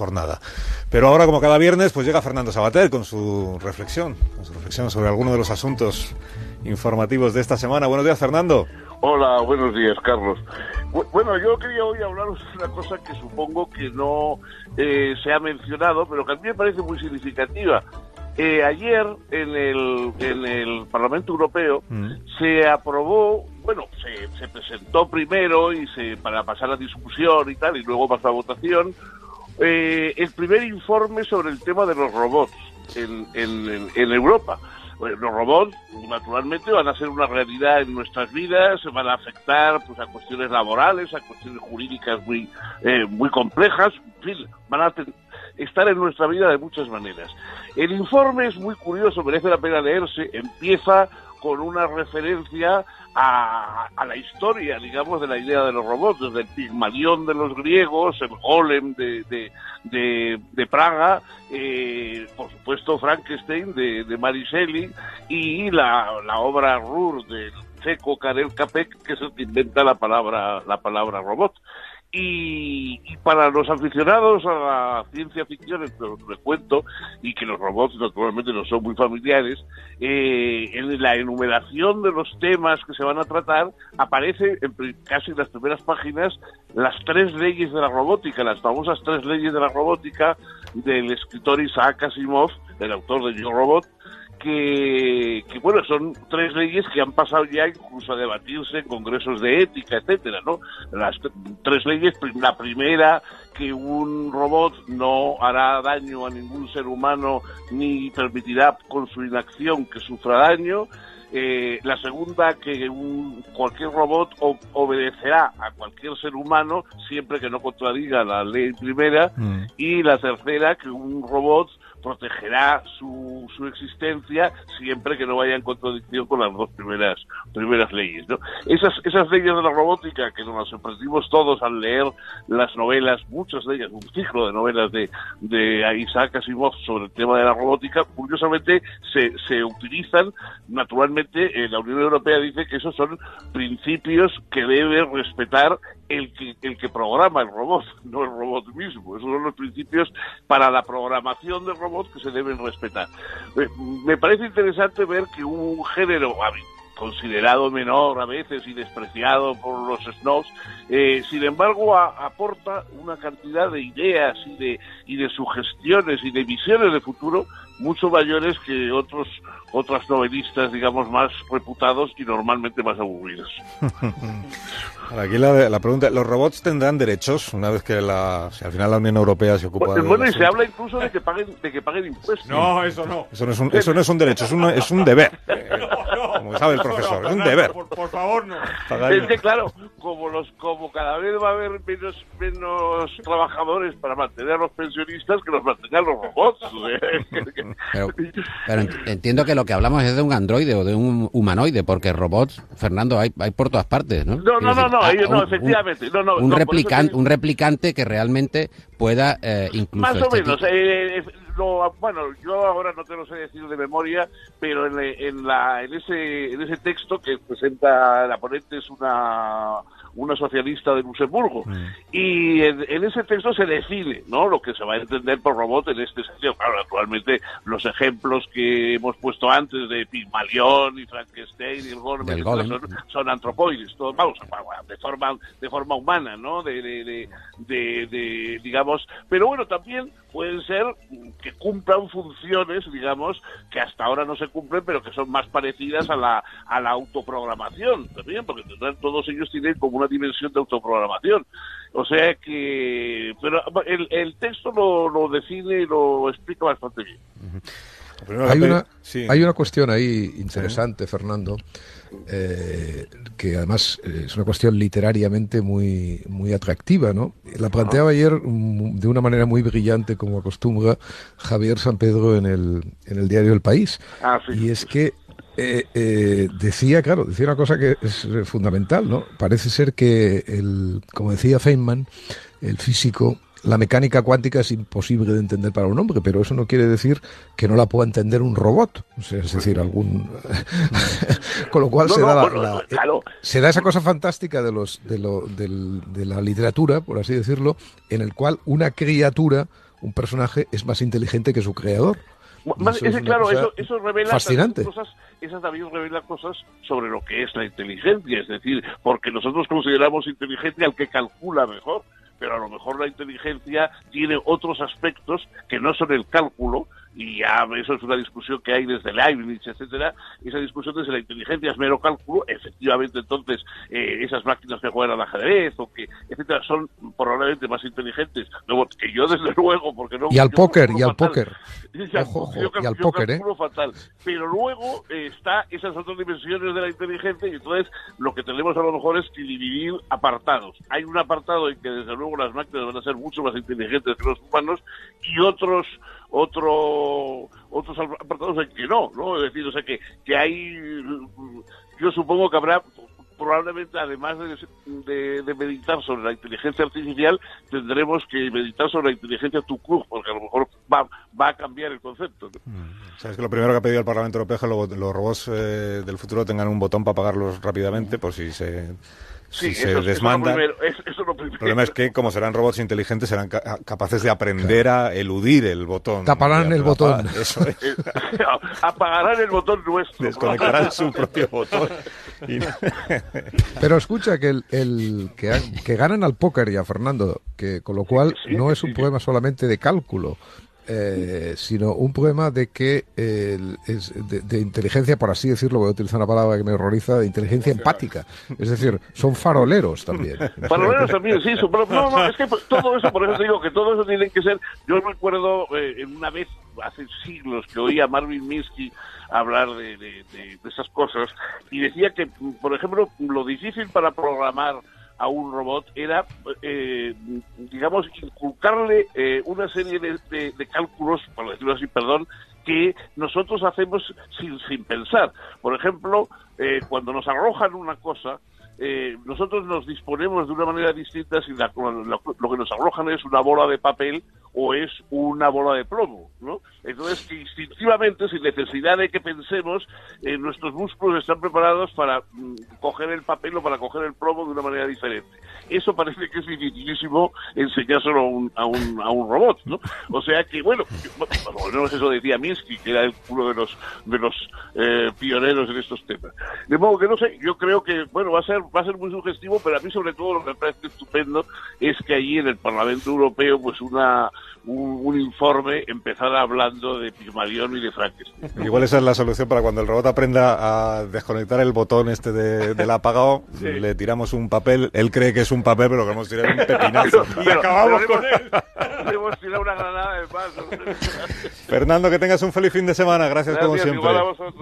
jornada. Pero ahora, como cada viernes, pues llega Fernando Sabater con su reflexión, con su reflexión sobre alguno de los asuntos informativos de esta semana. Buenos días, Fernando. Hola, buenos días, Carlos. Bueno, yo quería hoy hablaros de una cosa que supongo que no eh, se ha mencionado, pero que a mí me parece muy significativa. Eh, ayer en el, en el Parlamento Europeo mm. se aprobó, bueno, se, se presentó primero y se para pasar a discusión y tal, y luego pasó a votación, eh, el primer informe sobre el tema de los robots en, en, Europa. los robots, naturalmente, van a ser una realidad en nuestras vidas, van a afectar pues, a cuestiones laborales, a cuestiones jurídicas muy, eh, muy complejas, en fin, van a estar en nuestra vida de muchas maneras. El informe es muy curioso, merece la pena leerse, empieza con una referencia a, la historia, digamos, de la idea de los robots, desde el Pigmalión de los griegos, el Golem de, de, Praga, eh, por supuesto Frankenstein de, de y la, obra Rur de Checo Karel Capek, que es el que inventa la palabra, la palabra robot. Y, para los aficionados a la ciencia ficción, les cuento, y que los robots naturalmente no son muy familiares, eh, en la enumeración de los temas que se van a tratar aparece en casi en las primeras páginas las tres leyes de la robótica, las famosas tres leyes de la robótica del escritor Isaac Asimov, el autor de Yo Robot, que, bueno, son tres leyes que han pasado ya incluso a debatirse en congresos de ética, etcétera, ¿no? Las tres leyes, la primera, que un robot no hará daño a ningún ser humano ni permitirá con su inacción que sufra daño. Eh, la segunda, que un, cualquier robot obedecerá a cualquier ser humano siempre que no contradiga la ley primera. Mm. Y la tercera, que un robot protegerá su, su existencia siempre que no vaya en contradicción con las dos primeras primeras leyes. ¿no? Esas, esas leyes de la robótica que nos sorprendimos todos al leer las novelas, muchas de ellas, un ciclo de novelas de, de Isaac Asimov sobre el tema de la robótica, curiosamente se, se utilizan naturalmente, la Unión Europea dice que esos son principios que debe respetar el que, el que programa el robot, no el robot mismo. Esos son los principios para la programación del robot que se deben respetar. Me, parece interesante ver que un género considerado menor a veces y despreciado por los snobs, eh, sin embargo aporta una cantidad de ideas y de, y de sugestiones y de visiones de futuro mucho mayores que otros otras novelistas, digamos, más reputados y normalmente más aburridos. Aquí la, la, pregunta, ¿los robots tendrán derechos una vez que la, si al final la Unión Europea se ocupa bueno, de Bueno, y se habla incluso de que paguen, de que paguen impuestos. No, eso no. Eso no es un, eso no es un derecho, es un, es un deber. como sabe el profesor, es un deber. Por, favor, no. Es que claro, como los, como cada vez va a haber menos, menos trabajadores para mantener a los pensionistas que los mantengan los robots. pero entiendo que lo que hablamos es de un androide o de un humanoide, porque robots, Fernando, hay, hay por todas partes, ¿no? No, no, no, no, ah, no, efectivamente. Un, no, un, replicante, un replicante que realmente pueda eh, incluso... Más o este menos. Eh, eh bueno, yo ahora no te lo sé decir de memoria, pero en, en, la, en, ese, en ese texto que presenta la ponente es una una socialista de Luxemburgo. Mm. Y en, ese texto se define ¿no? lo que se va a entender por robot en este sentido. Claro, naturalmente los ejemplos que hemos puesto antes de Pigmalión y Frankenstein y el Golem, son, son, antropoides, todos, vamos, de forma, de forma humana, ¿no? De, de, de, digamos, pero bueno, también pueden ser que cumplan funciones, digamos, que hasta ahora no se cumplen, pero que son más parecidas a la, a la autoprogramación también, porque todos ellos tienen como una dimensión de autoprogramación. O sea que, pero el, el texto lo, lo define y lo explica bastante bien. Hay una, hay una cuestión ahí interesante, Fernando, eh, que además eh, es una cuestión literariamente muy, muy atractiva, ¿no? La planteaba ayer mm, de una manera muy brillante, como acostumbra Javier San Pedro en el, en el diario El País. Ah, y es que eh, eh, decía, claro, decía una cosa que es fundamental, ¿no? Parece ser que, el, como decía Feynman, el físico, la mecánica cuántica es imposible de entender para un hombre, pero eso no quiere decir que no la pueda entender un robot. es decir, algún. Con lo cual se, da la, se da esa cosa fantástica de, los, de, lo, de la literatura, por así decirlo, en el cual una criatura un personaje es más inteligente que su creador. Más, Eso es ese, claro, eso, eso revela fascinante. cosas, eso también revela cosas sobre lo que es la inteligencia, es decir, porque nosotros consideramos inteligente al que calcula mejor, pero a lo mejor la inteligencia tiene otros aspectos que no son el cálculo, y ya eso es una discusión que hay desde Leibniz, etcétera, esa discusión desde la inteligencia es mero cálculo, efectivamente entonces eh, esas máquinas que juegan al ajedrez o que, etcétera, son probablemente más inteligentes luego, que yo desde luego, porque no... Y al póker, y al póker. Ojo, yo y al póker, ¿eh? fatal. Pero luego eh, está esas otras dimensiones de la inteligencia y entonces lo que tenemos a lo mejor es que dividir apartados. Hay un apartado en que desde luego las máquinas van a ser mucho más inteligentes que los humanos y otros otro otros apartados en que no, ¿no? Es decir, o sea que, que hay mm, yo supongo que habrá probablemente además de, de- meditar sobre la inteligencia artificial tendremos que meditar sobre la inteligencia tu porque a lo mejor va, va a cambiar el concepto. ¿no? Sabes que lo primero que ha pedido el Parlamento Europeo es que lo- los robots eh, del futuro tengan un botón para apagarlos rápidamente por si se, si se eso, lo es- lo. El problema es que, como serán robots inteligentes, serán ca- capaces de aprender a eludir el botón. Taparán el botón. Eso es. Eh, apagarán el botón nuestro. Desconectarán su propio botón. Y- Pero escucha que el, el- que, ganan al póker y a Fernando, que con lo cual Sí, no es un sí. problema solamente de cálculo, eh, sino un problema de que es de, de inteligencia, por así decirlo, voy a utilizar una palabra que me horroriza, de inteligencia empática. Es decir, son faroleros también. Menos también, sí, eso, pero no, no, es que todo eso, por eso te digo que todo eso tiene que ser. Yo recuerdo eh, una vez, hace siglos, que oía a Marvin Minsky hablar de- de esas cosas y decía que, por ejemplo, lo difícil para programar a un robot era, eh, digamos, inculcarle eh, una serie de, de- cálculos, por decirlo así, perdón, que nosotros hacemos sin, sin pensar. Por ejemplo, eh, cuando nos arrojan una cosa, eh, nosotros nos disponemos de una manera distinta si la- lo que nos arrojan es una bola de papel o es una bola de plomo, ¿no? Entonces, instintivamente, sin necesidad de que pensemos, eh, nuestros músculos están preparados para mm, coger el papel o para coger el plomo de una manera diferente. Eso parece que es dificilísimo enseñárselo a un, a un, a un robot, ¿no? O sea que, bueno, por lo menos eso decía Minsky, que era uno de los, de los eh, pioneros en estos temas. De modo que no sé, yo creo que, bueno, va a ser, va a ser muy sugestivo, pero a mí sobre todo lo que me parece estupendo es que allí en el Parlamento Europeo, pues una, un, un informe empezara hablando de Pigmalión y de Frankenstein. Igual esa es la solución para cuando el robot aprenda a desconectar el botón este de- del apagado, le tiramos un papel, él cree que es un papel, pero que hemos tirado un pepinazo. y Pero- acabamos pero con él. Le hemos tirado una granada de más. Fernando, que tengas un feliz fin de semana. Gracias, como siempre. igual a vosotros.